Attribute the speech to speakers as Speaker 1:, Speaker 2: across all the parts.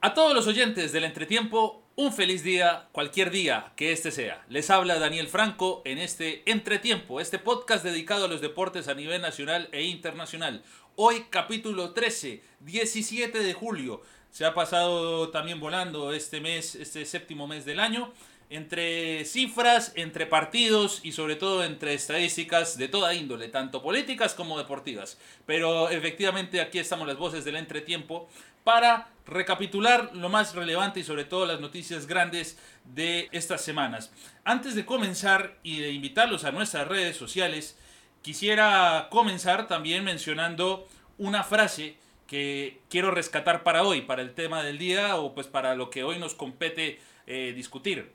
Speaker 1: A todos los oyentes del entretiempo, un feliz día, cualquier día que este sea. Les habla Daniel Franco en este entretiempo, este podcast dedicado a los deportes a nivel nacional e internacional. Hoy capítulo 13, 17 de julio. Se ha pasado también volando este mes, este séptimo mes del año, entre cifras, entre partidos y sobre todo entre estadísticas de toda índole, tanto políticas como deportivas. Pero efectivamente aquí estamos las voces del entretiempo para recapitular lo más relevante y sobre todo las noticias grandes de estas semanas. Antes de comenzar y de invitarlos a nuestras redes sociales, quisiera comenzar también mencionando una frase que quiero rescatar para hoy, para el tema del día o pues para lo que hoy nos compete eh, discutir.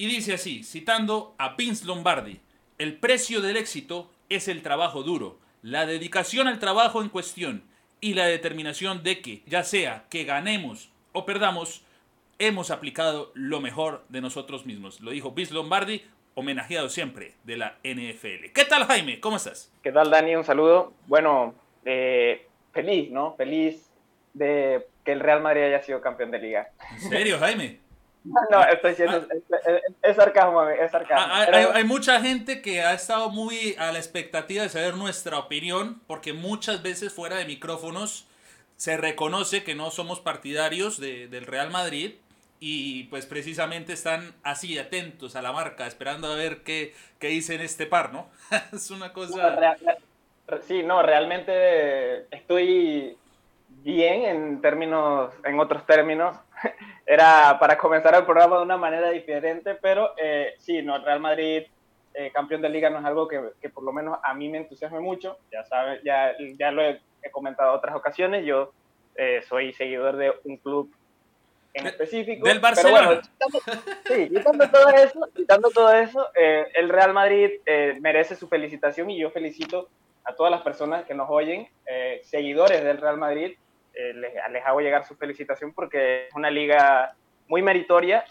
Speaker 1: Y dice así, citando a Vince Lombardi, el precio del éxito es el trabajo duro, la dedicación al trabajo en cuestión y la determinación de que, ya sea que ganemos o perdamos, hemos aplicado lo mejor de nosotros mismos. Lo dijo Vince Lombardi, homenajeado siempre de la NFL. ¿Qué tal Jaime? ¿Cómo estás?
Speaker 2: ¿Qué tal Dani? Un saludo. Bueno, eh, feliz, ¿no? Feliz de que el Real Madrid haya sido campeón de liga.
Speaker 1: ¿En serio, Jaime?
Speaker 2: No, estoy diciendo, es, sarcasmo, es sarcasmo.
Speaker 1: Ah, hay, hay, mucha gente que ha estado muy a la expectativa de saber nuestra opinión, porque muchas veces fuera de micrófonos se reconoce que no somos partidarios de, del Real Madrid y pues precisamente están así atentos a la marca, esperando a ver qué, qué dicen este par, ¿no? es una cosa...
Speaker 2: sí, no, realmente estoy bien en términos, en otros términos. Era para comenzar el programa de una manera diferente, pero eh, sí, no, Real Madrid eh, campeón de liga no es algo que, que, por lo menos a mí me entusiasme mucho. Ya sabes, ya, ya lo he, he comentado en otras ocasiones. Yo eh, soy seguidor de un club en específico.
Speaker 1: Del Barcelona.
Speaker 2: Bueno, sí, quitando todo eso, quitando todo eso eh, el Real Madrid eh, merece su felicitación y yo felicito a todas las personas que nos oyen, eh, seguidores del Real Madrid, les, les, hago llegar su felicitación porque es una liga muy meritoria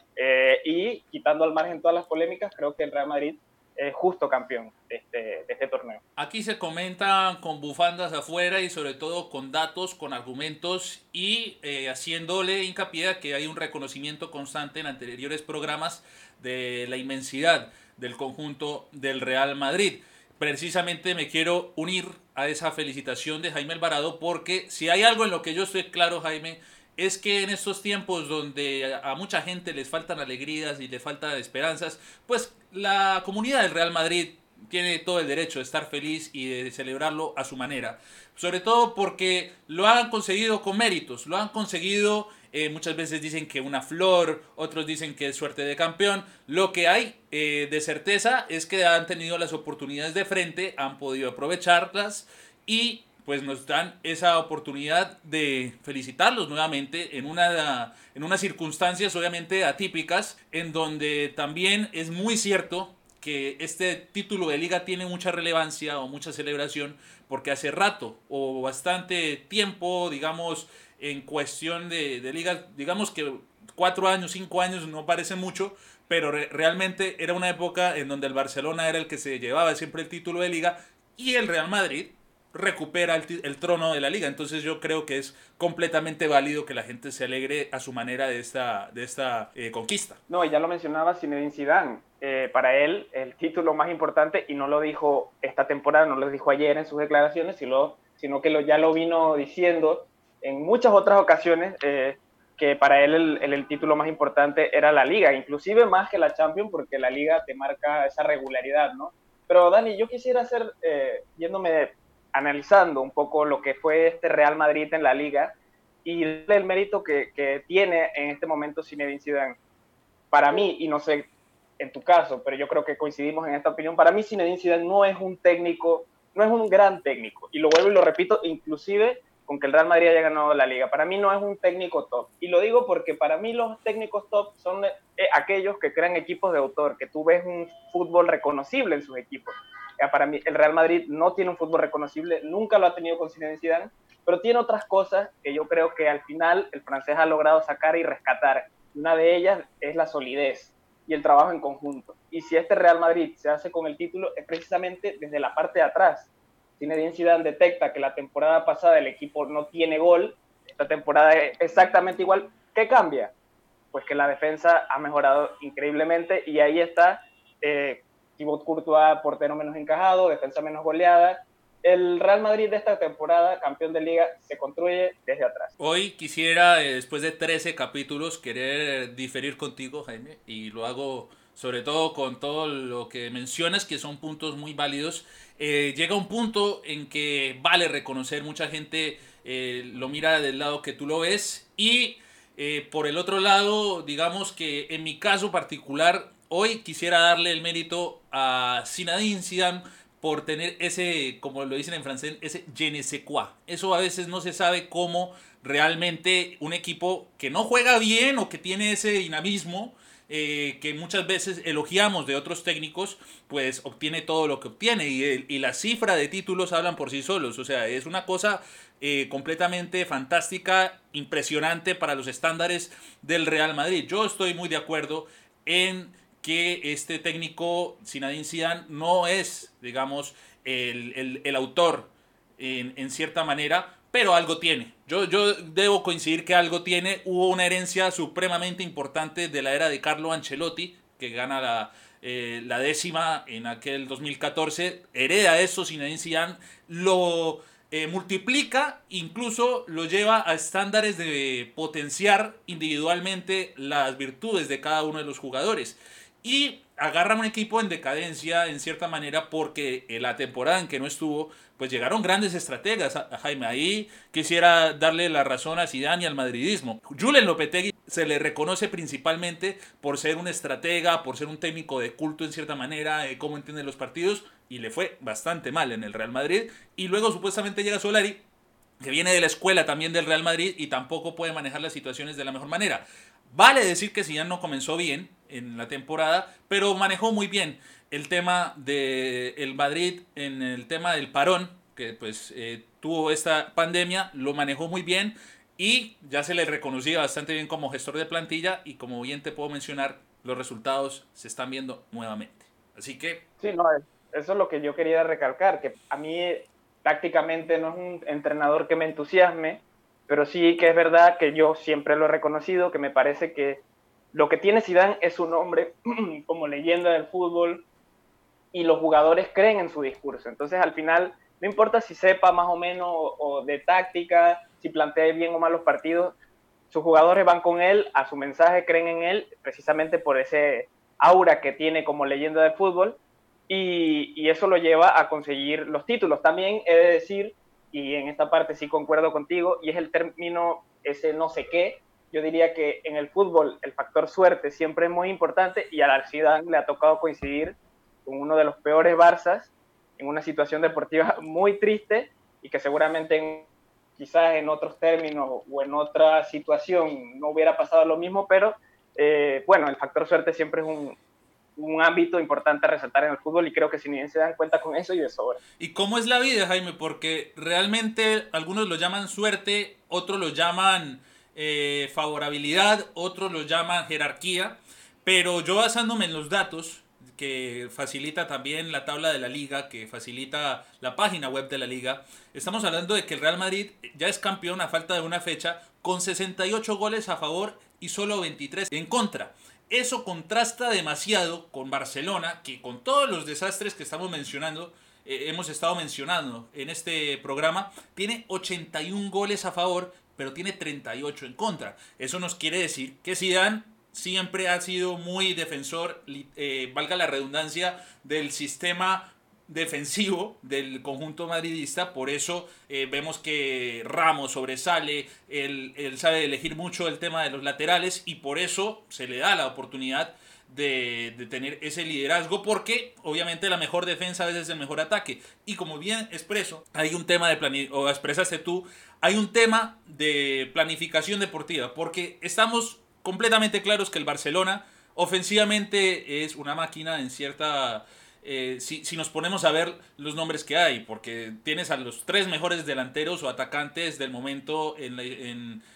Speaker 2: y quitando al margen todas las polémicas, creo que el Real Madrid eh, justo campeón de este, de este, torneo.
Speaker 1: Aquí se comenta con bufandas afuera y sobre todo con datos, con argumentos y eh, haciéndole hincapié a que hay un reconocimiento constante en anteriores programas de la inmensidad del conjunto del Real Madrid. Precisamente me quiero unir a esa felicitación de Jaime Alvarado porque si hay algo en lo que yo estoy claro, Jaime, es que en estos tiempos donde a mucha gente les faltan alegrías y le faltan esperanzas, pues la comunidad del Real Madrid tiene todo el derecho de estar feliz y de celebrarlo a su manera. Sobre todo porque lo han conseguido con méritos, lo han conseguido, eh, muchas veces dicen que una flor, otros dicen que es suerte de campeón. Lo que hay eh, de certeza es que han tenido las oportunidades de frente, han podido aprovecharlas y pues nos dan esa oportunidad de felicitarlos nuevamente en, una, en unas circunstancias obviamente atípicas, en donde también es muy cierto que este título de liga tiene mucha relevancia o mucha celebración, porque hace rato o bastante tiempo, digamos, en cuestión de, de ligas, digamos que cuatro años, cinco años no parece mucho, pero re realmente era una época en donde el Barcelona era el que se llevaba siempre el título de liga y el Real Madrid recupera el, el, trono de la liga. Entonces yo creo que es completamente válido que la gente se alegre a su manera de esta, de esta eh, conquista.
Speaker 2: No, ya lo mencionaba Zinedine Zidane. Eh, para él el título más importante, y no lo dijo esta temporada, no lo dijo ayer en sus declaraciones, sino, sino que lo, ya lo vino diciendo en muchas otras ocasiones, eh, que para él el, el, título más importante era la liga, inclusive más que la Champions, porque la liga te marca esa regularidad, ¿no? Pero Dani, yo quisiera hacer, eh, yéndome analizando un poco lo que fue este Real Madrid en la liga y el mérito que, que tiene en este momento Zinedine Zidane. Para mí, y no sé en tu caso, pero yo creo que coincidimos en esta opinión, para mí Zinedine Zidane no es un técnico, no es un gran técnico, y lo vuelvo y lo repito, inclusive con que el Real Madrid haya ganado la liga. Para mí no es un técnico top. Y lo digo porque para mí los técnicos top son eh, aquellos que crean equipos de autor, que tú ves un fútbol reconocible en sus equipos. Para mí, el Real Madrid no tiene un fútbol reconocible, nunca lo ha tenido con Zidane, pero tiene otras cosas que yo creo que al final el francés ha logrado sacar y rescatar. Una de ellas es la solidez. y el trabajo en conjunto. Y si este Real Madrid se hace con el título, es precisamente desde la parte de atrás. Zinedine Zidane detecta que la temporada pasada el equipo no tiene gol, esta temporada es exactamente igual. ¿Qué cambia? Pues que la defensa ha mejorado increíblemente y ahí está eh, Thibaut Courtois, portero menos encajado, defensa menos goleada, el Real Madrid de esta temporada, campeón de liga, se construye desde atrás.
Speaker 1: Hoy quisiera, eh, después de 13 capítulos, querer diferir contigo, Jaime, y lo hago sobre todo con todo lo que mencionas, que son puntos muy válidos. Eh, llega un punto en que vale reconocer, mucha gente eh, lo mira del lado que tú lo ves, y por el otro lado, digamos que en mi caso particular, hoy quisiera darle el mérito a Zinedine por tener ese, como lo dicen en francés, ese je ne sais quoi. Eso a veces no se sabe cómo realmente un equipo que no juega bien o que tiene ese dinamismo, eh, que muchas veces elogiamos de otros técnicos, pues obtiene todo lo que obtiene y, y la cifra de títulos hablan por sí solos. O sea, es una cosa eh, completamente fantástica, impresionante para los estándares del Real Madrid. Yo estoy muy de acuerdo en que este técnico, Zinedine Zidane, no es, digamos, el, autor en, cierta manera, pero algo tiene. Yo, yo debo coincidir que algo tiene. Hubo una herencia supremamente importante de la era de Carlo Ancelotti, que gana la, eh, la décima en aquel 2014. Hereda eso Zinedine Zidane, lo eh, multiplica, incluso lo lleva a estándares de potenciar individualmente las virtudes de cada uno de los jugadores. Y agarra un equipo en decadencia en cierta manera porque en la temporada en que no estuvo, pues llegaron grandes estrategas a Jaime. Ahí quisiera darle la razón a Zidane y al madridismo. Julen Lopetegui se le reconoce principalmente por ser un estratega, por ser un técnico de culto en cierta manera, eh, cómo entiende los partidos, y le fue bastante mal en el Real Madrid. Y luego supuestamente llega Solari, que viene de la escuela también del Real Madrid y tampoco puede manejar las situaciones de la mejor manera. Vale decir que Zidane no comenzó bien en la temporada, pero manejó muy bien el tema del el Madrid, en el tema del parón, que pues eh, tuvo esta pandemia, lo manejó muy bien y ya se le reconocía bastante bien como gestor de plantilla y como bien te puedo mencionar, los resultados se están viendo nuevamente. Así que...
Speaker 2: Sí, no, eso es lo que yo quería recalcar, que a mí tácticamente no es un entrenador que me entusiasme, pero sí que es verdad que yo siempre lo he reconocido, que me parece que lo que tiene Zidane es un hombre como leyenda del fútbol y los jugadores creen en su discurso. Entonces, al final, no importa si sepa más o menos o, de táctica, si plantea bien o mal los partidos, sus jugadores van con él, a su mensaje creen en él, precisamente por ese aura que tiene como leyenda del fútbol, y, y eso lo lleva a conseguir los títulos. También he de decir y en esta parte sí concuerdo contigo, y es el término ese no sé qué. Yo diría que en el fútbol el factor suerte siempre es muy importante y a la Zidane le ha tocado coincidir con uno de los peores Barças en una situación deportiva muy triste y que seguramente quizás en otros términos o en otra situación no hubiera pasado lo mismo, pero eh, bueno, el factor suerte siempre es un, un ámbito importante a resaltar en el fútbol y creo que bien se dan cuenta con eso y de sobra.
Speaker 1: ¿Y cómo es la vida, Jaime? Porque realmente algunos lo llaman suerte, otros lo llaman eh, favorabilidad, otros lo llaman jerarquía, pero yo basándome en los datos que facilita también la tabla de la liga, que facilita la página web de la liga, estamos hablando de que el Real Madrid ya es campeón a falta de una fecha con 68 goles a favor y solo 23 en contra. Eso contrasta demasiado con Barcelona, que con todos los desastres que estamos mencionando, eh, hemos estado mencionando en este programa, tiene 81 goles a favor, pero tiene 38 en contra. Eso nos quiere decir que Zidane siempre ha sido muy defensor, eh, valga la redundancia, del sistema defensivo del conjunto madridista, por eso eh, vemos que Ramos sobresale, él, sabe elegir mucho el tema de los laterales y por eso se le da la oportunidad de, tener ese liderazgo, porque obviamente la mejor defensa a veces es el mejor ataque. Y como bien expreso, hay un tema de o expresaste tú, hay un tema de planificación deportiva, porque estamos completamente claros que el Barcelona ofensivamente es una máquina en cierta eh, si, nos ponemos a ver los nombres que hay, porque tienes a los tres mejores delanteros o atacantes del momento en,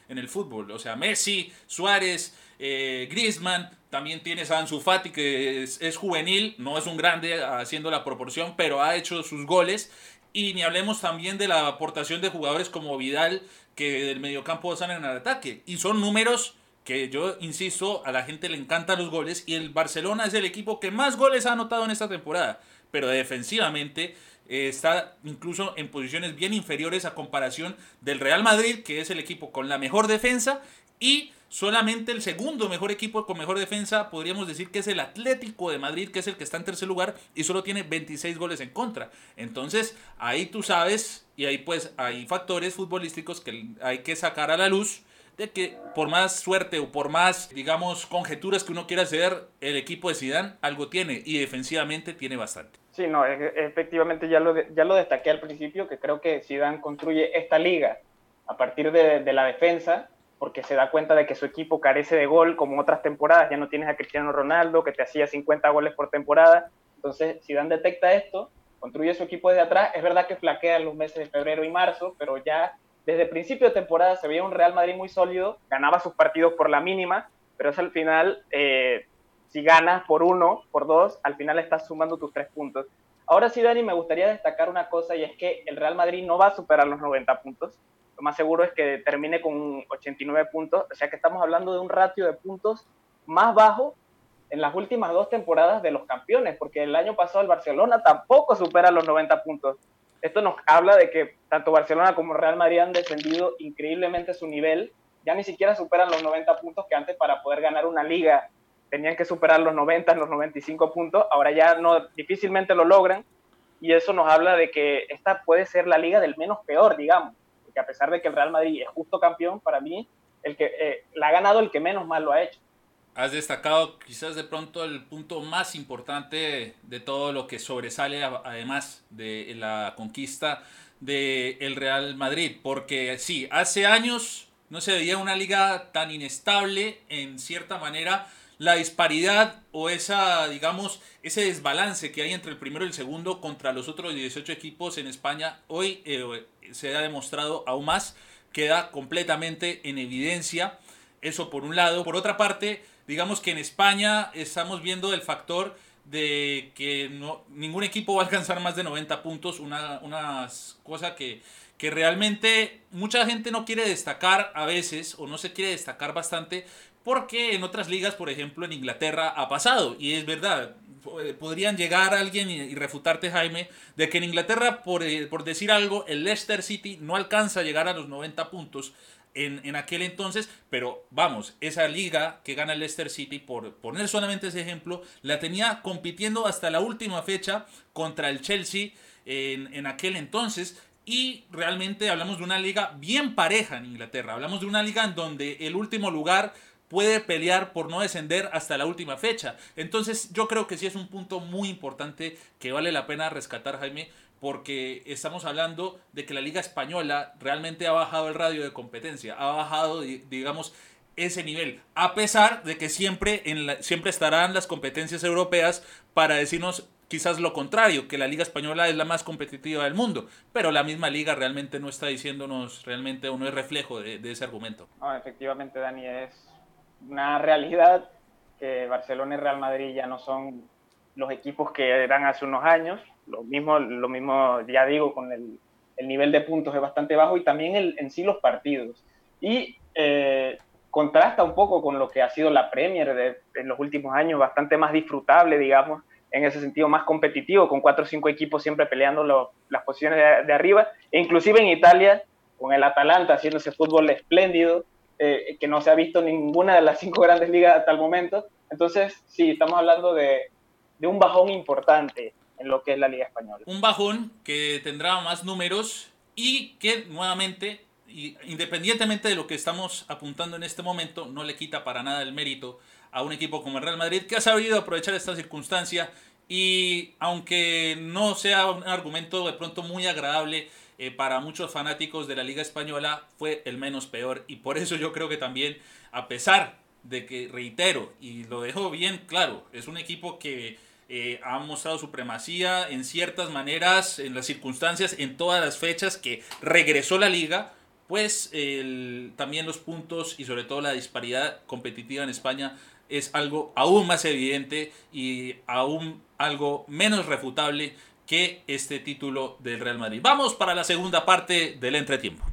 Speaker 1: el fútbol, o sea, Messi, Suárez, eh, Griezmann, también tienes a Ansu Fati, que es, es, juvenil, no es un grande haciendo la proporción, pero ha hecho sus goles. Y ni hablemos también de la aportación de jugadores como Vidal, que del mediocampo salen al ataque. Y son números que yo insisto, a la gente le encantan los goles. Y el Barcelona es el equipo que más goles ha anotado en esta temporada. Pero defensivamente eh, está incluso en posiciones bien inferiores a comparación del Real Madrid, que es el equipo con la mejor defensa. Y Solamente el segundo mejor equipo con mejor defensa podríamos decir que es el Atlético de Madrid, que es el que está en tercer lugar y solo tiene 26 goles en contra. Entonces, ahí tú sabes, y ahí pues hay factores futbolísticos que hay que sacar a la luz de que por más suerte o por más, digamos, conjeturas que uno quiera hacer, el equipo de Zidane algo tiene y defensivamente tiene bastante.
Speaker 2: Sí, no, e-, efectivamente ya lo, ya lo destaqué al principio, que creo que Zidane construye esta liga a partir de, de la defensa porque se da cuenta de que su equipo carece de gol, como otras temporadas, ya no tienes a Cristiano Ronaldo, que te hacía 50 goles por temporada. Entonces, si Dan detecta esto, construye su equipo desde atrás. Es verdad que flaquea en los meses de febrero y marzo, pero ya desde el principio de temporada se veía un Real Madrid muy sólido, ganaba sus partidos por la mínima, pero es al final, eh, si ganas por uno, por dos, al final estás sumando tus tres puntos. Ahora sí, Dani, me gustaría destacar una cosa y es que el Real Madrid no va a superar los 90 puntos más seguro es que termine con 89 puntos, o sea que estamos hablando de un ratio de puntos más bajo en las últimas dos temporadas de los campeones, porque el año pasado el Barcelona tampoco supera los 90 puntos. Esto nos habla de que tanto Barcelona como Real Madrid han descendido increíblemente su nivel, ya ni siquiera superan los 90 puntos que antes para poder ganar una liga tenían que superar los 90, los 95 puntos, ahora ya no difícilmente lo logran. Y eso nos habla de que esta puede ser la liga del menos peor, digamos. Que a pesar de que el Real Madrid es justo campeón, para mí el que eh, la ha ganado el que menos mal lo ha hecho.
Speaker 1: Has destacado quizás de pronto el punto más importante de todo lo que sobresale además de la conquista del el Real Madrid, porque sí, hace años no se veía una liga tan inestable en cierta manera, la disparidad o esa, digamos, ese desbalance que hay entre el primero y el segundo contra los otros 18 equipos en España, hoy eh, se ha demostrado aún más, queda completamente en evidencia. Eso por un lado. Por otra parte, digamos que en España estamos viendo el factor de que no, ningún equipo va a alcanzar más de 90 puntos, una, una cosa que, que realmente mucha gente no quiere destacar a veces o no se quiere destacar bastante porque en otras ligas, por ejemplo en Inglaterra, ha pasado. Y es verdad, eh, podrían llegar alguien y, refutarte, Jaime, de que en Inglaterra, por, eh, por, decir algo, el Leicester City no alcanza a llegar a los 90 puntos en, en, aquel entonces. Pero vamos, esa liga que gana el Leicester City, por poner solamente ese ejemplo, la tenía compitiendo hasta la última fecha contra el Chelsea en, en aquel entonces. Y realmente hablamos de una liga bien pareja en Inglaterra. Hablamos de una liga en donde el último lugar puede pelear por no descender hasta la última fecha. Entonces yo creo que sí es un punto muy importante que vale la pena rescatar, Jaime, porque estamos hablando de que la Liga Española realmente ha bajado el radio de competencia, ha bajado, digamos, ese nivel, a pesar de que siempre, en siempre estarán las competencias europeas para decirnos quizás lo contrario, que la Liga Española es la más competitiva del mundo, pero la misma liga realmente no está diciéndonos realmente no es reflejo de, ese argumento.
Speaker 2: Efectivamente, Dani, es una realidad que Barcelona y Real Madrid ya no son los equipos que eran hace unos años. Lo mismo, lo mismo ya digo, con el, el nivel de puntos es bastante bajo y también el, en sí los partidos. Y eh, contrasta un poco con lo que ha sido la Premier de, en los últimos años, bastante más disfrutable, digamos, en ese sentido más competitivo, con cuatro o cinco equipos siempre peleando las posiciones de, de, arriba, e inclusive en Italia, con el Atalanta haciendo ese fútbol espléndido, eh, que no se ha visto ninguna de las cinco grandes ligas hasta el momento. Entonces, sí, estamos hablando de, de un bajón importante en lo que es la Liga Española.
Speaker 1: Un bajón que tendrá más números y que nuevamente, independientemente de lo que estamos apuntando en este momento, no le quita para nada el mérito a un equipo como el Real Madrid que ha sabido aprovechar esta circunstancia y aunque no sea un argumento de pronto muy agradable eh, para muchos fanáticos de la Liga Española fue el menos peor. Y por eso yo creo que también, a pesar de que, reitero, y lo dejo bien claro, es un equipo que eh, ha mostrado supremacía en ciertas maneras, en las circunstancias, en todas las fechas que regresó la liga, pues también los puntos y sobre todo la disparidad competitiva en España es algo aún más evidente y aún algo menos refutable que este título del Real Madrid. Vamos para la segunda parte del entretiempo.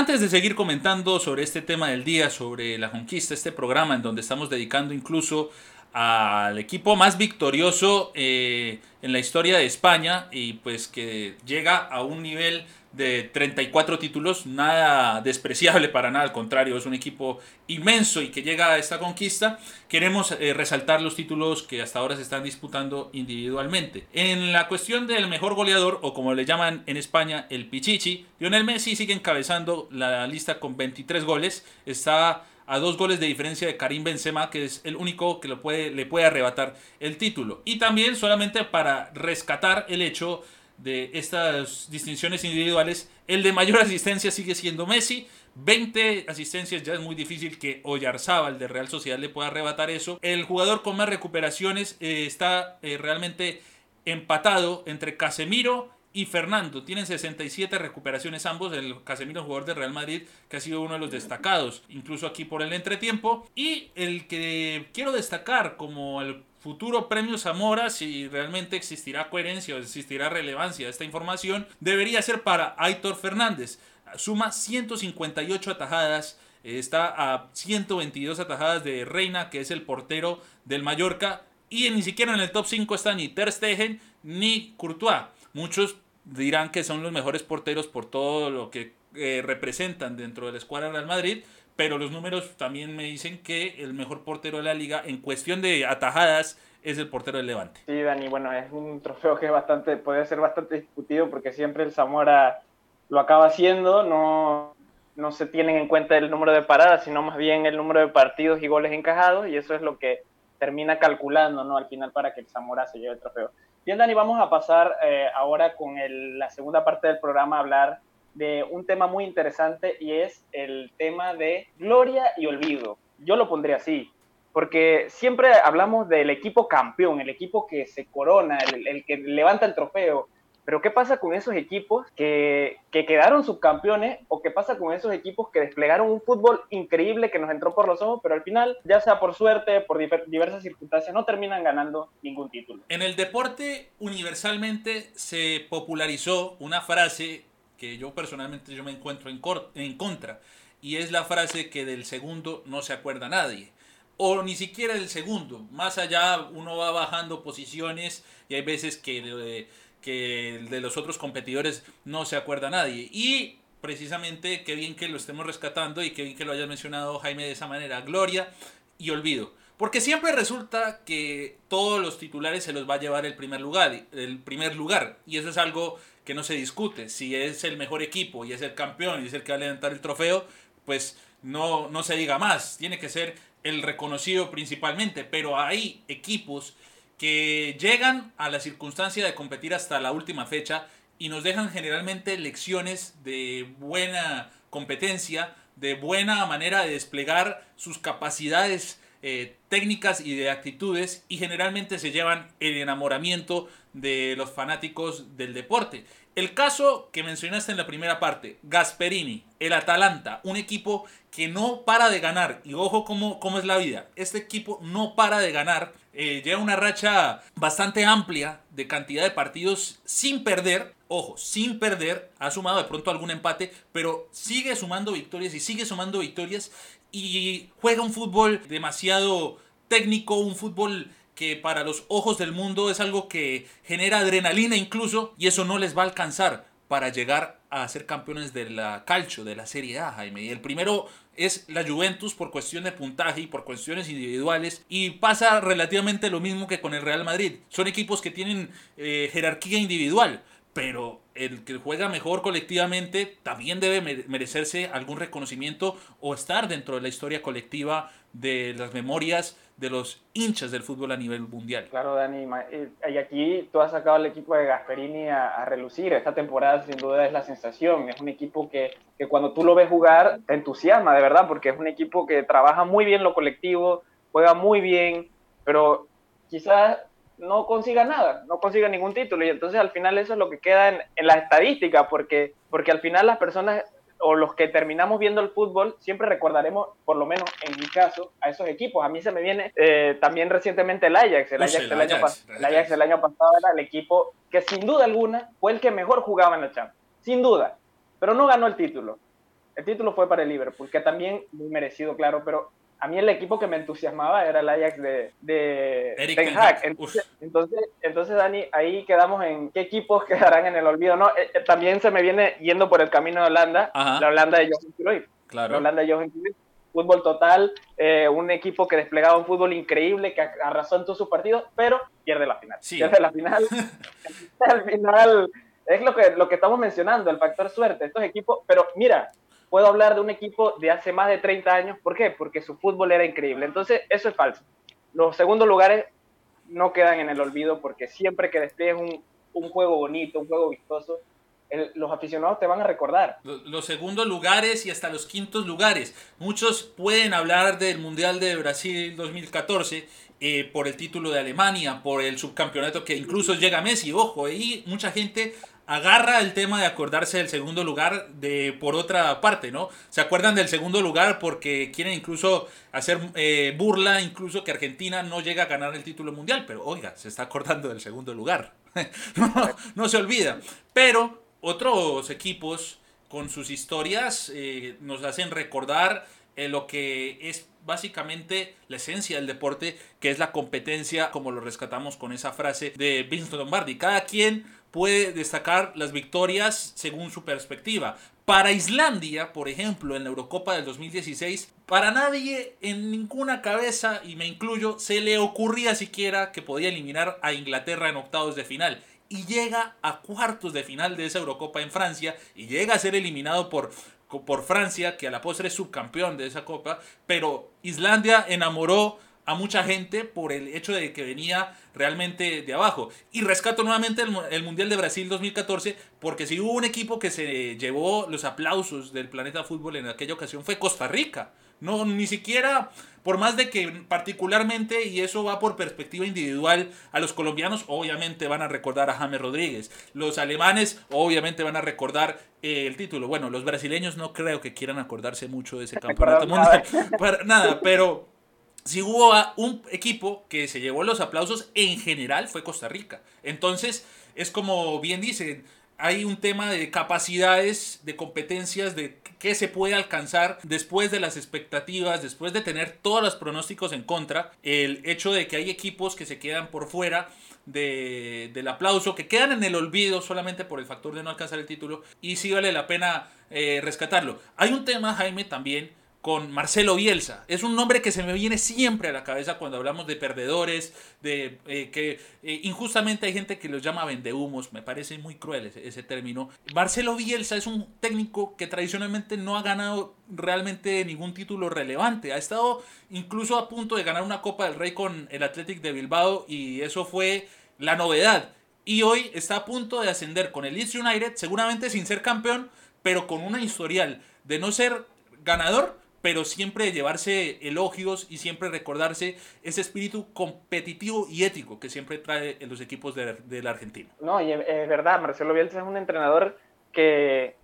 Speaker 1: Antes de seguir comentando sobre este tema del día, sobre la conquista, este programa en donde estamos dedicando incluso al equipo más victorioso eh, en la historia de España y pues que llega a un nivel de 34 títulos, nada despreciable para nada, al contrario, es un equipo inmenso y que llega a esta conquista. Queremos eh, resaltar los títulos que hasta ahora se están disputando individualmente. En la cuestión del mejor goleador, o como le llaman en España, el Pichichi, Lionel Messi sigue encabezando la lista con 23 goles, está a dos goles de diferencia de Karim Benzema, que es el único que lo puede, le puede arrebatar el título. Y también solamente para rescatar el hecho de estas distinciones individuales, el de mayor asistencia sigue siendo Messi. 20 asistencias ya es muy difícil que Oyarzábal de Real Sociedad le pueda arrebatar eso. El jugador con más recuperaciones eh, está eh, realmente empatado entre Casemiro y Fernando. Tienen 67 recuperaciones ambos. El Casemiro, jugador de Real Madrid, que ha sido uno de los destacados, incluso aquí por el entretiempo. Y el que quiero destacar como el futuro premio Zamora, si realmente existirá coherencia o existirá relevancia de esta información, debería ser para Aitor Fernández. Suma 158 atajadas, está a 122 atajadas de Reina, que es el portero del Mallorca, y ni siquiera en el top 5 está ni Ter Stegen ni Courtois. Muchos dirán que son los mejores porteros por todo lo que eh, representan dentro de la escuadra Real Madrid, pero los números también me dicen que el mejor portero de la liga en cuestión de atajadas es el portero del Levante.
Speaker 2: Sí, Dani, bueno, es un trofeo que es bastante, puede ser bastante discutido porque siempre el Zamora lo acaba haciendo, no, no se tienen en cuenta el número de paradas, sino más bien el número de partidos y goles encajados, y eso es lo que termina calculando, ¿no? Al final para que el Zamora se lleve el trofeo. Bien, Dani, vamos a pasar eh, ahora con la segunda parte del programa a hablar de un tema muy interesante y es el tema de gloria y olvido. Yo lo pondré así, porque siempre hablamos del equipo campeón, el equipo que se corona, el, que levanta el trofeo, pero ¿qué pasa con esos equipos que, que, quedaron subcampeones o qué pasa con esos equipos que desplegaron un fútbol increíble que nos entró por los ojos, pero al final, ya sea por suerte, por diversas circunstancias, no terminan ganando ningún título?
Speaker 1: En el deporte universalmente se popularizó una frase que yo personalmente yo me encuentro en, en contra, y es la frase que del segundo no se acuerda nadie, o ni siquiera del segundo, más allá uno va bajando posiciones y hay veces que de, que de los otros competidores no se acuerda nadie, y precisamente qué bien que lo estemos rescatando y qué bien que lo hayas mencionado Jaime de esa manera, gloria y olvido. Porque siempre resulta que todos los titulares se los va a llevar el primer lugar, el primer lugar. Y eso es algo que no se discute. Si es el mejor equipo y es el campeón y es el que va a levantar el trofeo, pues no, no se diga más. Tiene que ser el reconocido principalmente. Pero hay equipos que llegan a la circunstancia de competir hasta la última fecha y nos dejan generalmente lecciones de buena competencia, de buena manera de desplegar sus capacidades eh, técnicas y de actitudes y generalmente se llevan el enamoramiento de los fanáticos del deporte. El caso que mencionaste en la primera parte, Gasperini, el Atalanta, un equipo que no para de ganar, y ojo cómo, cómo es la vida, este equipo no para de ganar, eh, lleva una racha bastante amplia de cantidad de partidos sin perder, ojo, sin perder, ha sumado de pronto algún empate, pero sigue sumando victorias y sigue sumando victorias y juega un fútbol demasiado técnico, un fútbol que para los ojos del mundo es algo que genera adrenalina incluso y eso no les va a alcanzar para llegar a ser campeones de la calcio, de la Serie A, Jaime. Y el primero es la Juventus por cuestión de puntaje y por cuestiones individuales. Y pasa relativamente lo mismo que con el Real Madrid. Son equipos que tienen eh, jerarquía individual, pero el que juega mejor colectivamente también debe merecerse algún reconocimiento o estar dentro de la historia colectiva de las memorias de los hinchas del fútbol a nivel mundial.
Speaker 2: Claro, Dani, eh, y aquí tú has sacado al equipo de Gasperini a, relucir. Esta temporada sin duda es la sensación. Es un equipo que, que cuando tú lo ves jugar te entusiasma, de verdad, porque es un equipo que trabaja muy bien lo colectivo, juega muy bien, pero quizás no consiga nada, no consiga ningún título. Y entonces al final eso es lo que queda en, en la estadística, porque, porque al final las personas o los que terminamos viendo el fútbol, siempre recordaremos, por lo menos en mi caso, a esos equipos. A mí se me viene eh, también recientemente el Ajax. El, Ajax, el, año el Ajax el año pasado era el equipo que sin duda alguna fue el que mejor jugaba en la Champions. Sin duda. Pero no ganó el título. El título fue para el Liverpool, que también muy merecido, claro, pero a mí el equipo que me entusiasmaba era el Ajax de, de Ten Hag. Entonces, entonces, Dani, ahí quedamos en qué equipos quedarán en el olvido. No, eh, eh, también se me viene yendo por el camino de Holanda, la Holanda de Johan Cruyff. Claro. La Holanda de Johan Cruyff. Fútbol total, eh, un equipo que desplegaba un fútbol increíble, que arrasó en todos sus partidos, pero pierde la final. Pierde la final. Al final, es lo que, lo que estamos mencionando, el factor suerte. Estos equipos, pero mira, puedo hablar de un equipo de hace más de 30 años. ¿Por qué? Porque su fútbol era increíble. Entonces, eso es falso. Los segundos lugares no quedan en el olvido porque siempre que despliegues un, juego bonito, un juego vistoso, los aficionados te van a recordar.
Speaker 1: Los, segundos lugares y hasta los quintos lugares. Muchos pueden hablar del Mundial de Brasil 2014 eh, por el título de Alemania, por el subcampeonato que incluso llega Messi. Ojo, y mucha gente agarra el tema de acordarse del segundo lugar de por otra parte, ¿no? Se acuerdan del segundo lugar porque quieren incluso hacer eh, burla, incluso que Argentina no llega a ganar el título mundial, pero oiga, se está acordando del segundo lugar. no, se olvida. Pero otros equipos con sus historias eh, nos hacen recordar eh, lo que es básicamente la esencia del deporte, que es la competencia, como lo rescatamos con esa frase de Vince Lombardi. Cada quien puede destacar las victorias según su perspectiva. Para Islandia, por ejemplo, en la Eurocopa del 2016, para nadie en ninguna cabeza, y me incluyo, se le ocurría siquiera que podía eliminar a Inglaterra en octavos de final. Y llega a cuartos de final de esa Eurocopa en Francia y llega a ser eliminado por, por Francia, que a la postre es subcampeón de esa copa. Pero Islandia enamoró a mucha gente por el hecho de que venía realmente de abajo. Y rescato nuevamente el, Mundial de Brasil 2014 porque si hubo un equipo que se llevó los aplausos del planeta fútbol en aquella ocasión fue Costa Rica. No, ni siquiera, por más de que particularmente, y eso va por perspectiva individual, a los colombianos obviamente van a recordar a James Rodríguez. Los alemanes obviamente van a recordar eh, el título. Bueno, los brasileños no creo que quieran acordarse mucho de ese campeonato mundial. nada, pero si hubo un equipo que se llevó los aplausos en general fue Costa Rica. Entonces, es como bien dicen, hay un tema de capacidades, de competencias, de qué se puede alcanzar después de las expectativas, después de tener todos los pronósticos en contra. El hecho de que hay equipos que se quedan por fuera del aplauso, que quedan en el olvido solamente por el factor de no alcanzar el título, y sí vale la pena eh, rescatarlo. Hay un tema, Jaime, también con Marcelo Bielsa. Es un nombre que se me viene siempre a la cabeza cuando hablamos de perdedores, de eh, que eh, injustamente hay gente que los llama vendehumos, me parece muy cruel ese, término. Marcelo Bielsa es un técnico que tradicionalmente no ha ganado realmente ningún título relevante. Ha estado incluso a punto de ganar una Copa del Rey con el Athletic de Bilbao y eso fue la novedad. Y hoy está a punto de ascender con el Leeds United, seguramente sin ser campeón, pero con una historial de no ser ganador, pero siempre llevarse elogios y siempre recordarse ese espíritu competitivo y ético que siempre trae en los equipos de, de la Argentina.
Speaker 2: No, y es verdad, Marcelo Bielsa es un entrenador que,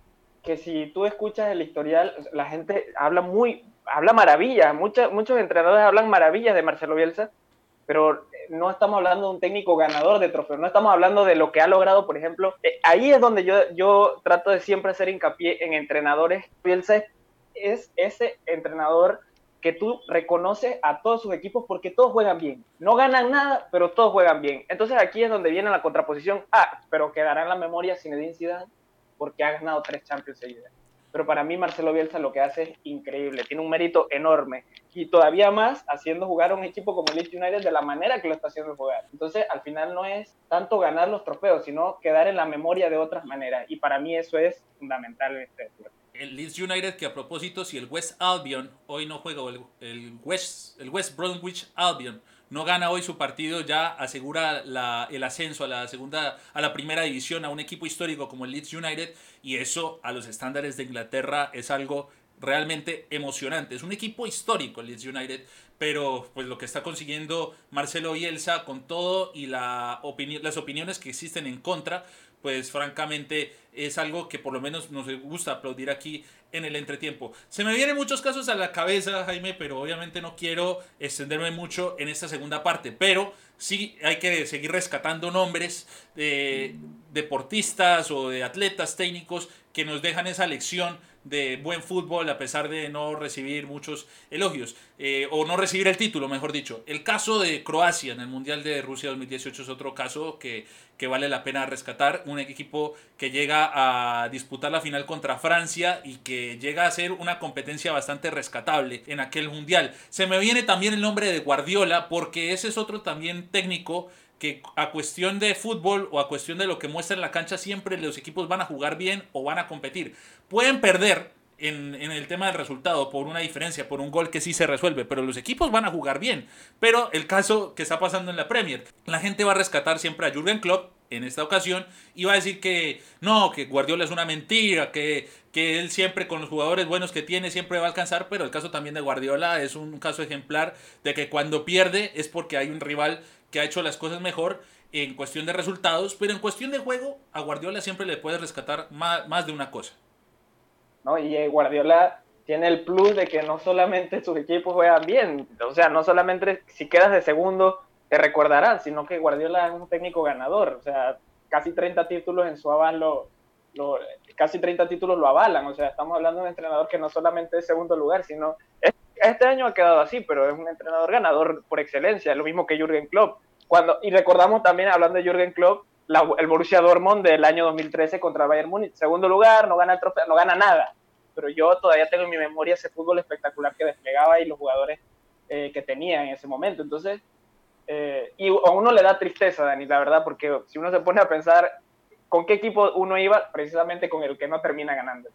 Speaker 2: que si tú escuchas el historial, la gente habla muy, habla maravillas, muchos, muchos entrenadores hablan maravillas de Marcelo Bielsa, pero no estamos hablando de un técnico ganador de trofeos, no estamos hablando de lo que ha logrado, por ejemplo, eh, ahí es donde yo, yo trato de siempre hacer hincapié en entrenadores. Bielsa es es ese entrenador que tú reconoces a todos sus equipos porque todos juegan bien. No ganan nada, pero todos juegan bien. Entonces aquí es donde viene la contraposición. Ah, pero quedará en la memoria Zinedine Zidane porque ha ganado tres Champions seguidas. Pero para mí Marcelo Bielsa lo que hace es increíble, tiene un mérito enorme y todavía más haciendo jugar a un equipo como Leeds United de la manera que lo está haciendo jugar. Entonces al final no es tanto ganar los trofeos, sino quedar en la memoria de otras maneras y para mí eso es fundamental en este deporte
Speaker 1: el Leeds United, que a propósito, si el West Albion hoy no juega, el, West, el West Bromwich Albion no gana hoy su partido, ya asegura el ascenso a la segunda, a la primera división, a un equipo histórico como el Leeds United, y eso a los estándares de Inglaterra es algo realmente emocionante. Es un equipo histórico el Leeds United, pero pues lo que está consiguiendo Marcelo Bielsa con todo y la las opiniones que existen en contra, pues francamente es algo que por lo menos nos gusta aplaudir aquí en el entretiempo. Se me vienen muchos casos a la cabeza, Jaime, pero obviamente no quiero extenderme mucho en esta segunda parte, pero sí hay que seguir rescatando nombres de deportistas o de atletas técnicos que nos dejan esa lección de buen fútbol a pesar de no recibir muchos elogios eh, o no recibir el título, mejor dicho. El caso de Croacia en el Mundial de Rusia 2018 es otro caso que, que vale la pena rescatar. Un equipo que llega a disputar la final contra Francia y que llega a ser una competencia bastante rescatable en aquel Mundial. Se me viene también el nombre de Guardiola porque ese es otro también técnico que a cuestión de fútbol o a cuestión de lo que muestra en la cancha siempre los equipos van a jugar bien o van a competir. Pueden perder en, el tema del resultado por una diferencia, por un gol que sí se resuelve, pero los equipos van a jugar bien. Pero el caso que está pasando en la Premier, la gente va a rescatar siempre a Jürgen Klopp en esta ocasión y va a decir que no, que Guardiola es una mentira, que, que él siempre con los jugadores buenos que tiene siempre va a alcanzar, pero el caso también de Guardiola es un caso ejemplar de que cuando pierde es porque hay un rival que ha hecho las cosas mejor en cuestión de resultados, pero en cuestión de juego, a Guardiola siempre le puede rescatar más, de una cosa.
Speaker 2: ¿No? Y eh, Guardiola tiene el plus de que no solamente sus equipos juegan bien, o sea, no solamente si quedas de segundo te recordarán, sino que Guardiola es un técnico ganador, o sea, casi 30 títulos en su aval lo, casi 30 títulos lo avalan, o sea, estamos hablando de un entrenador que no solamente es segundo lugar, sino este año ha quedado así, pero es un entrenador ganador por excelencia, lo mismo que Jürgen Klopp. Cuando, y recordamos también, hablando de Jürgen Klopp, el Borussia Dortmund del año 2013 contra Bayern Múnich. Segundo lugar, no gana el trofeo, no gana nada. Pero yo todavía tengo en mi memoria ese fútbol espectacular que desplegaba y los jugadores eh, que tenía en ese momento. Entonces, eh, y a uno le da tristeza, Dani, la verdad, porque si uno se pone a pensar con qué equipo uno iba, precisamente con el que no termina ganando.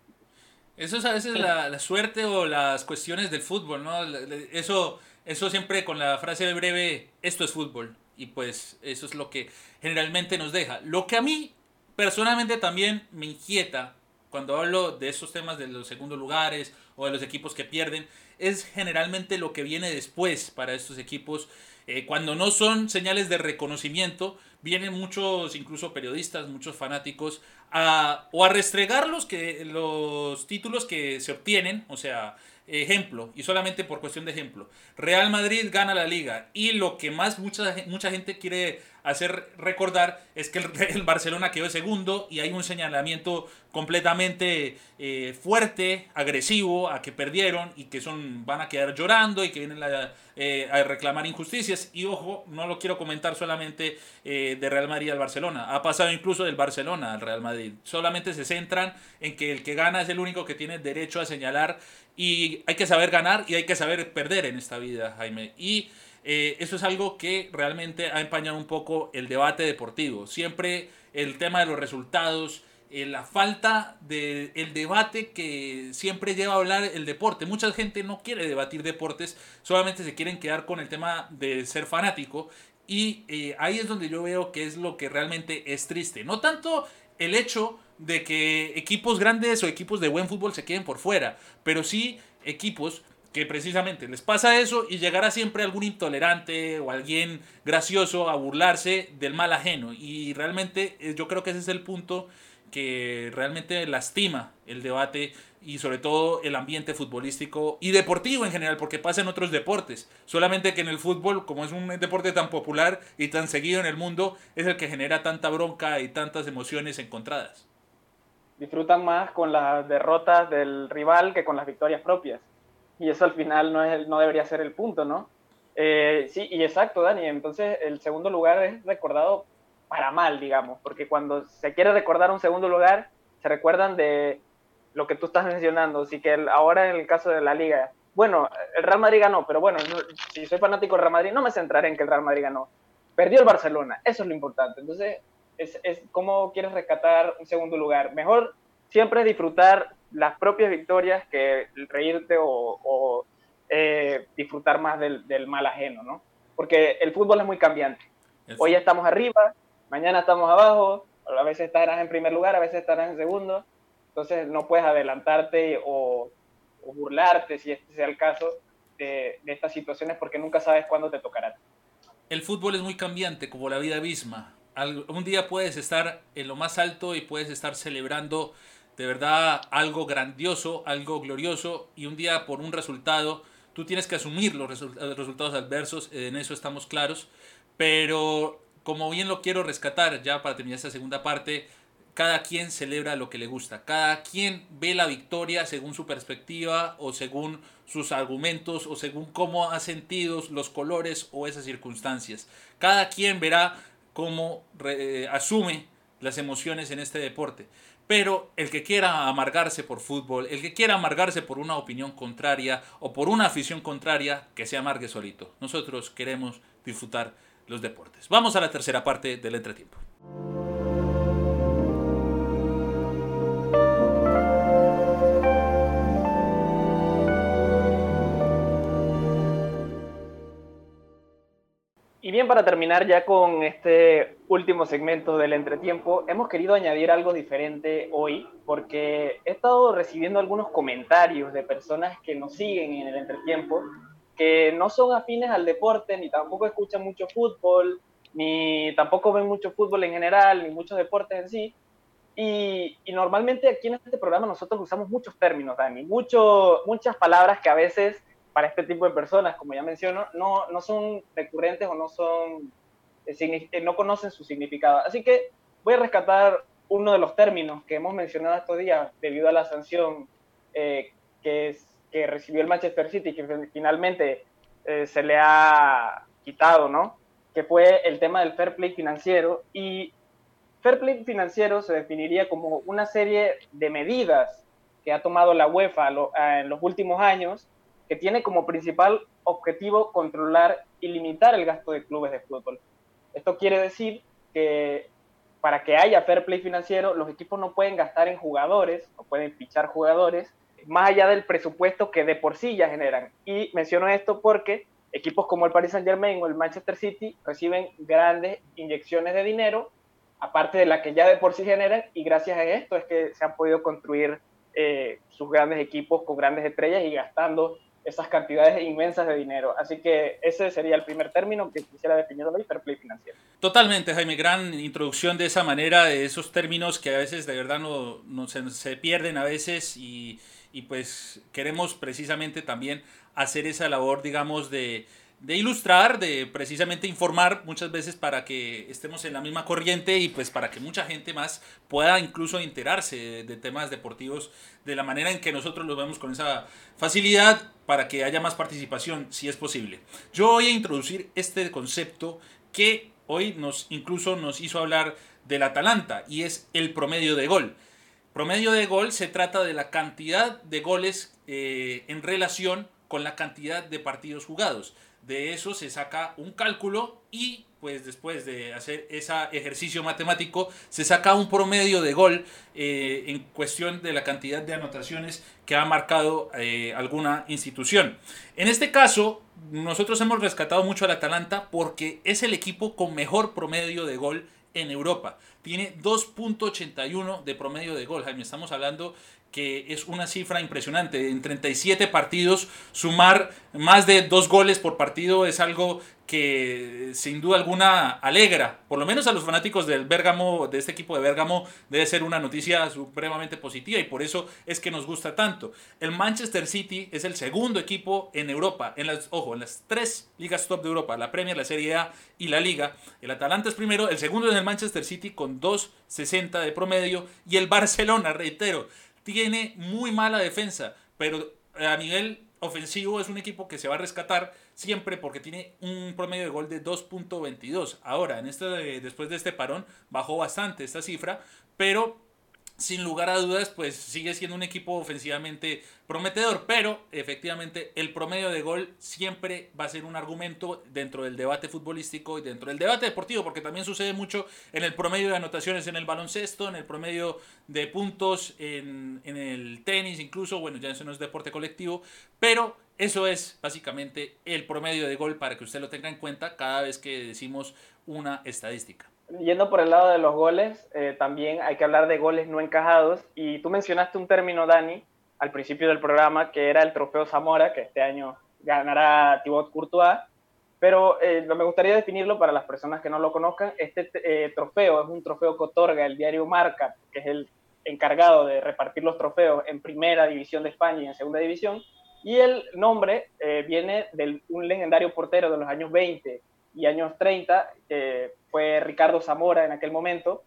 Speaker 1: Eso es a veces la, suerte o las cuestiones del fútbol, ¿no? Eso, eso siempre con la frase breve, esto es fútbol. Y pues eso es lo que generalmente nos deja. Lo que a mí personalmente también me inquieta cuando hablo de esos temas de los segundos lugares o de los equipos que pierden, es generalmente lo que viene después para estos equipos. Eh, cuando no son señales de reconocimiento, vienen muchos, incluso periodistas, muchos fanáticos, a, o a restregar los, que, los títulos que se obtienen, o sea, ejemplo, y solamente por cuestión de ejemplo, Real Madrid gana la liga y lo que más mucha, mucha gente quiere hacer recordar es que el, Barcelona quedó segundo y hay un señalamiento completamente eh, fuerte, agresivo, a que perdieron y que son, van a quedar llorando y que vienen eh, a reclamar injusticias. Y ojo, no lo quiero comentar solamente eh, de Real Madrid al Barcelona, ha pasado incluso del Barcelona al Real Madrid. Solamente se centran en que el que gana es el único que tiene derecho a señalar y hay que saber ganar y hay que saber perder en esta vida, Jaime. Y eh, eso es algo que realmente ha empañado un poco el debate deportivo. Siempre el tema de los resultados, eh, la falta del el debate que siempre lleva a hablar el deporte. Mucha gente no quiere debatir deportes, solamente se quieren quedar con el tema de ser fanático. Y eh, ahí es donde yo veo que es lo que realmente es triste. No tanto el hecho de que equipos grandes o equipos de buen fútbol se queden por fuera, pero sí equipos que precisamente les pasa eso y llegará siempre algún intolerante o alguien gracioso a burlarse del mal ajeno. Y realmente eh, yo creo que ese es el punto que realmente lastima el debate y sobre todo el ambiente futbolístico y deportivo en general, porque pasa en otros deportes. Solamente que en el fútbol, como es un deporte tan popular y tan seguido en el mundo, es el que genera tanta bronca y tantas emociones encontradas.
Speaker 2: Disfrutan más con las derrotas del rival que con las victorias propias y eso al final no, es no debería ser el punto, ¿no? Eh, sí, y exacto, Dani. Entonces, el segundo lugar es recordado para mal, digamos, porque cuando se quiere recordar un segundo lugar, se recuerdan de lo que tú estás mencionando. Así que ahora en el caso de la liga, bueno, el Real Madrid ganó, pero bueno, si soy fanático del Real Madrid, no me centraré en que el Real Madrid ganó. Perdió el Barcelona, eso es lo importante. Entonces, es, es cómo quieres rescatar un segundo lugar. Mejor siempre disfrutar las propias victorias que reírte o, eh, disfrutar más del, mal ajeno, ¿no? Porque el fútbol es muy cambiante. Hoy estamos arriba, mañana estamos abajo, a veces estarás en primer lugar, a veces estarás en segundo, entonces no puedes adelantarte o, o burlarte, si este sea el caso, de, de estas situaciones porque nunca sabes cuándo te tocará.
Speaker 1: El fútbol es muy cambiante, como la vida misma. Un día puedes estar en lo más alto y puedes estar celebrando de verdad algo grandioso, algo glorioso, y un día por un resultado, tú tienes que asumir los resultados adversos, en eso estamos claros, pero como bien lo quiero rescatar ya para terminar esta segunda parte, cada quien celebra lo que le gusta, cada quien ve la victoria según su perspectiva o según sus argumentos o según cómo ha sentido los colores o esas circunstancias. Cada quien verá cómo eh, asume las emociones en este deporte. Pero el que quiera amargarse por fútbol, el que quiera amargarse por una opinión contraria o por una afición contraria, que se amargue solito. Nosotros queremos disfrutar los deportes. Vamos a la tercera parte del entretiempo.
Speaker 2: Bien, para terminar ya con este último segmento del entretiempo, hemos querido añadir algo diferente hoy porque he estado recibiendo algunos comentarios de personas que nos siguen en el entretiempo que no son afines al deporte, ni tampoco escuchan mucho fútbol, ni tampoco ven mucho fútbol en general, ni muchos deportes en sí. Y, normalmente aquí en este programa nosotros usamos muchos términos, Dani, mucho, muchas palabras que a veces para este tipo de personas, como ya menciono, no, no son recurrentes o no, son, eh, eh, no conocen su significado. Así que voy a rescatar uno de los términos que hemos mencionado estos días debido a la sanción eh, que es que recibió el Manchester City, que finalmente eh, se le ha quitado, ¿no? Que fue el tema del fair play financiero. Y fair play financiero se definiría como una serie de medidas que ha tomado la UEFA en los últimos años, que tiene como principal objetivo controlar y limitar el gasto de clubes de fútbol. Esto quiere decir que para que haya fair play financiero, los equipos no pueden gastar en jugadores, no pueden fichar jugadores más allá del presupuesto que de por sí ya generan. Y menciono esto porque equipos como el Paris Saint Germain o el Manchester City reciben grandes inyecciones de dinero, aparte de la que ya de por sí generan, y gracias a esto es que se han podido construir eh, sus grandes equipos con grandes estrellas y gastando esas cantidades inmensas de dinero. Así que ese sería el primer término que quisiera definir hoy, fair play financiero.
Speaker 1: Totalmente, Jaime, gran introducción de esa manera, de esos términos que a veces de verdad no, se pierden a veces y y pues queremos precisamente también hacer esa labor, digamos, de, ilustrar, de precisamente informar muchas veces para que estemos en la misma corriente y pues para que mucha gente más pueda incluso enterarse de, temas deportivos de la manera en que nosotros los vemos con esa facilidad para que haya más participación si es posible. Yo voy a introducir este concepto que hoy nos incluso nos hizo hablar del Atalanta y es el promedio de gol. Promedio de gol se trata de la cantidad de goles eh, en relación con la cantidad de partidos jugados. De eso se saca un cálculo y pues después de hacer ese ejercicio matemático se saca un promedio de gol eh, en cuestión de la cantidad de anotaciones que ha marcado eh, alguna institución. En este caso, nosotros hemos rescatado mucho al Atalanta porque es el equipo con mejor promedio de gol en Europa. Tiene 2.81 de promedio de gol, Jaime. Estamos hablando que es una cifra impresionante. En 37 partidos, sumar más de dos goles por partido es algo que sin duda alguna alegra, por lo menos a los fanáticos del Bergamo, de este equipo de Bergamo, debe ser una noticia supremamente positiva y por eso es que nos gusta tanto. El Manchester City es el segundo equipo en Europa, en las, ojo, en las tres ligas top de Europa, la Premier, la Serie A y la Liga. El Atalanta es primero, el segundo es el Manchester City con 2.60 de promedio y el Barcelona, reitero, tiene muy mala defensa, pero a nivel ofensivo es un equipo que se va a rescatar siempre porque tiene un promedio de gol de 2.22. Ahora, en este, después de este parón, bajó bastante esta cifra, pero sin lugar a dudas, pues sigue siendo un equipo ofensivamente prometedor, pero efectivamente el promedio de gol siempre va a ser un argumento dentro del debate futbolístico y dentro del debate deportivo, porque también sucede mucho en el promedio de anotaciones en el baloncesto, en el promedio de puntos en, el tenis, incluso, bueno, ya eso no es deporte colectivo, pero eso es básicamente el promedio de gol para que usted lo tenga en cuenta cada vez que decimos una estadística
Speaker 2: yendo por el lado de los goles, eh, también hay que hablar de goles no encajados. Y tú mencionaste un término, Dani, al principio del programa, que era el Trofeo Zamora, que este año ganará Thibaut Courtois. Pero eh, me gustaría definirlo para las personas que no lo conozcan. Este eh, trofeo es un trofeo que otorga el diario Marca, que es el encargado de repartir los trofeos en primera división de España y en segunda división. Y el nombre eh, viene de un legendario portero de los años 20 y años 30, que fue Ricardo Zamora en aquel momento.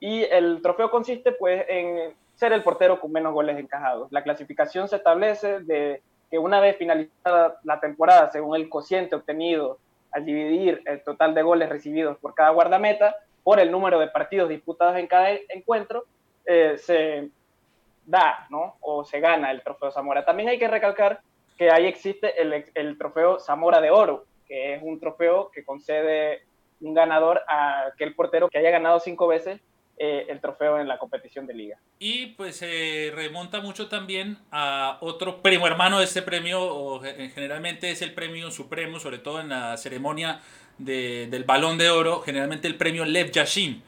Speaker 2: Y el trofeo consiste pues en ser el portero con menos goles encajados. La clasificación se establece de que una vez finalizada la temporada, según el cociente obtenido al dividir el total de goles recibidos por cada guardameta, por el número de partidos disputados en cada encuentro, eh, se da, ¿no? O se gana el trofeo Zamora. También hay que recalcar que ahí existe el, el trofeo Zamora de Oro, que es un trofeo que concede un ganador a aquel portero que haya ganado cinco veces eh, el trofeo en la competición de liga.
Speaker 1: Y pues se remonta mucho también a otro primo hermano de este premio, o generalmente es el premio supremo, sobre todo en la ceremonia de, del balón de oro, generalmente el premio Lev Yashin.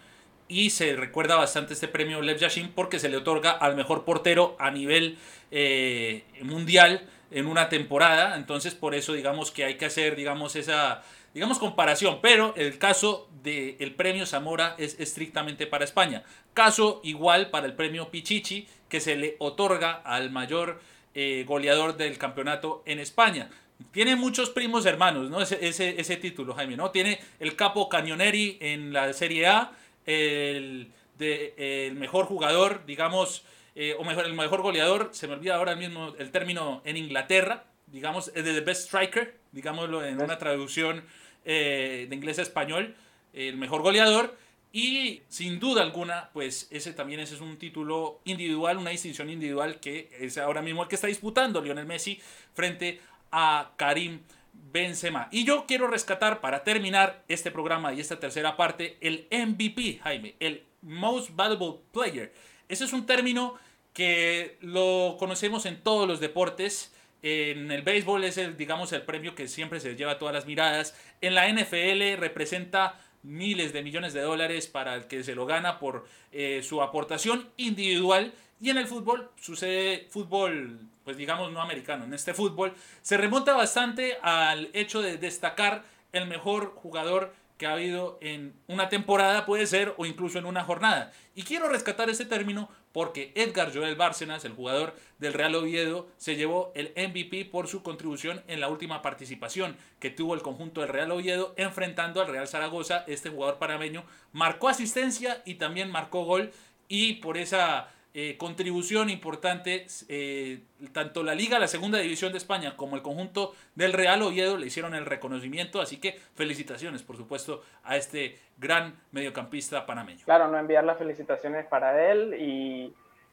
Speaker 1: Y se recuerda bastante este premio Lev Yashin porque se le otorga al mejor portero a nivel eh, mundial en una temporada. Entonces por eso digamos que hay que hacer digamos esa digamos, comparación, pero el caso del premio Zamora es estrictamente para España. Caso igual para el premio Pichichi, que se le otorga al mayor eh, goleador del campeonato en España. Tiene muchos primos hermanos, ¿no? Ese, ese, título, Jaime, ¿no? Tiene el capo Cañoneri en la Serie A, el, de, el mejor jugador, digamos, eh, o mejor, el mejor goleador, se me olvida ahora mismo el término en Inglaterra, digamos, de The Best Striker, digámoslo en una traducción eh, de inglés a español, el mejor goleador. Y sin duda alguna, pues ese también ese es un título individual, una distinción individual que es ahora mismo el que está disputando Lionel Messi frente a Karim Benzema. Y yo quiero rescatar para terminar este programa y esta tercera parte el MVP, Jaime, el Most Valuable Player. Ese es un término que lo conocemos en todos los deportes. En el béisbol es el, digamos, el premio que siempre se lleva todas las miradas. En la NFL representa miles de millones de dólares para el que se lo gana por eh, su aportación individual. Y en el fútbol sucede fútbol, pues digamos, no americano. En este fútbol se remonta bastante al hecho de destacar el mejor jugador que ha habido en una temporada, puede ser, o incluso en una jornada. Y quiero rescatar ese término porque Edgar Joel Bárcenas, el jugador del Real Oviedo, se llevó el MVP por su contribución en la última participación que tuvo el conjunto del Real Oviedo enfrentando al Real Zaragoza. Este jugador panameño marcó asistencia y también marcó gol y por esa eh, contribución importante, eh, tanto la Liga, la Segunda División de España, como el conjunto del Real Oviedo le hicieron el reconocimiento, así que felicitaciones, por supuesto, a este gran mediocampista panameño.
Speaker 2: Claro, no enviar las felicitaciones para él y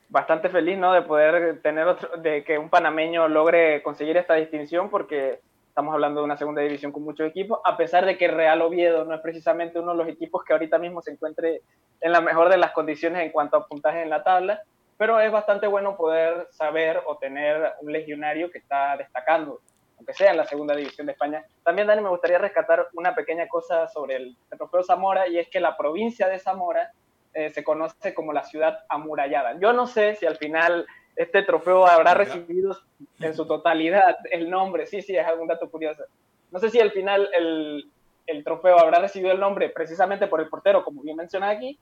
Speaker 2: bastante feliz, ¿no? De poder tener otro, de que un panameño logre conseguir esta distinción, porque estamos hablando de una segunda división con muchos equipos, a pesar de que Real Oviedo no es precisamente uno de los equipos que ahorita mismo se encuentre en la mejor de las condiciones en cuanto a puntaje en la tabla, pero es bastante bueno poder saber o tener un legionario que está destacando, aunque sea en la segunda división de España. También, Dani, me gustaría rescatar una pequeña cosa sobre el, trofeo Zamora, y es que la provincia de Zamora eh, se conoce como la ciudad amurallada. Yo no sé si al final este trofeo habrá recibido en su totalidad el nombre. Sí, sí, es algún dato curioso. No sé si al final el, el trofeo habrá recibido el nombre precisamente por el portero, como bien menciona aquí,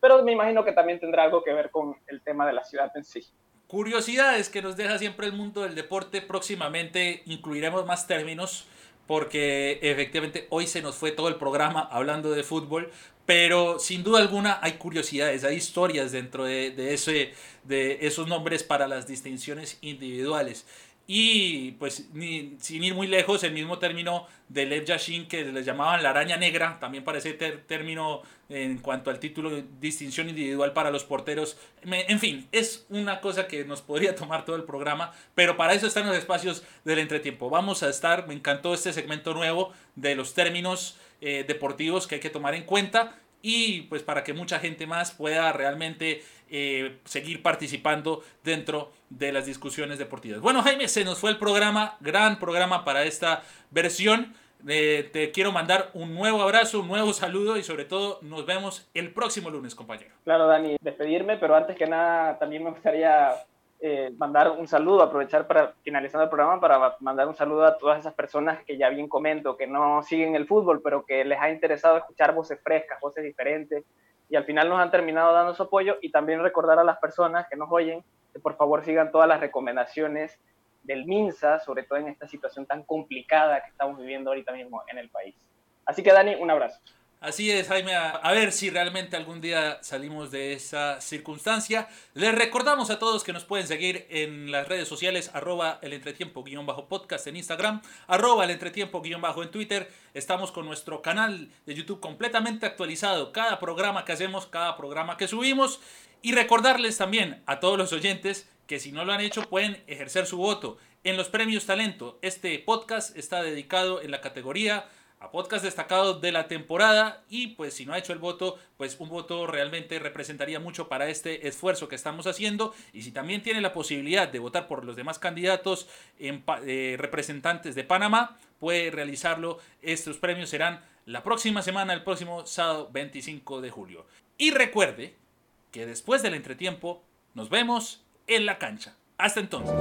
Speaker 2: pero me imagino que también tendrá algo que ver con el tema de la ciudad en sí.
Speaker 1: Curiosidades que nos deja siempre el mundo del deporte. Próximamente incluiremos más términos porque efectivamente hoy se nos fue todo el programa hablando de fútbol, pero sin duda alguna hay curiosidades, hay historias dentro de, de, ese, de esos nombres para las distinciones individuales. Y pues ni, sin ir muy lejos, el mismo término de Lev Yashin que les llamaban la araña negra, también parece término en cuanto al título distinción individual para los porteros. En fin, es una cosa que nos podría tomar todo el programa, pero para eso están los espacios del entretiempo. Vamos a estar, me encantó este segmento nuevo de los términos eh, deportivos que hay que tomar en cuenta y pues para que mucha gente más pueda realmente eh, seguir participando dentro de las discusiones deportivas. Bueno, Jaime, se nos fue el programa, gran programa para esta versión. Eh, te quiero mandar un nuevo abrazo, un nuevo saludo y sobre todo nos vemos el próximo lunes, compañero.
Speaker 2: Claro, Dani, despedirme, pero antes que nada también me gustaría eh, mandar un saludo, aprovechar para finalizando el programa para mandar un saludo a todas esas personas que ya bien comento, que no siguen el fútbol, pero que les ha interesado escuchar voces frescas, voces diferentes, y al final nos han terminado dando su apoyo, y también recordar a las personas que nos oyen que por favor sigan todas las recomendaciones del MINSA, sobre todo en esta situación tan complicada que estamos viviendo ahorita mismo en el país. Así que Dani, un abrazo.
Speaker 1: Así es, Jaime. A ver si realmente algún día salimos de esa circunstancia. Les recordamos a todos que nos pueden seguir en las redes sociales, arroba el entretiempo-podcast en Instagram, arroba el entretiempo-en Twitter. Estamos con nuestro canal de YouTube completamente actualizado. Cada programa que hacemos, cada programa que subimos. Y recordarles también a todos los oyentes que si no lo han hecho pueden ejercer su voto en los premios Talento. Este podcast está dedicado en la categoría a podcast destacado de la temporada y pues si no ha hecho el voto, pues un voto realmente representaría mucho para este esfuerzo que estamos haciendo y si también tiene la posibilidad de votar por los demás candidatos en, eh, representantes de Panamá, puede realizarlo. Estos premios serán la próxima semana, el próximo sábado 25 de julio. Y recuerde que después del entretiempo nos vemos en la cancha. Hasta entonces.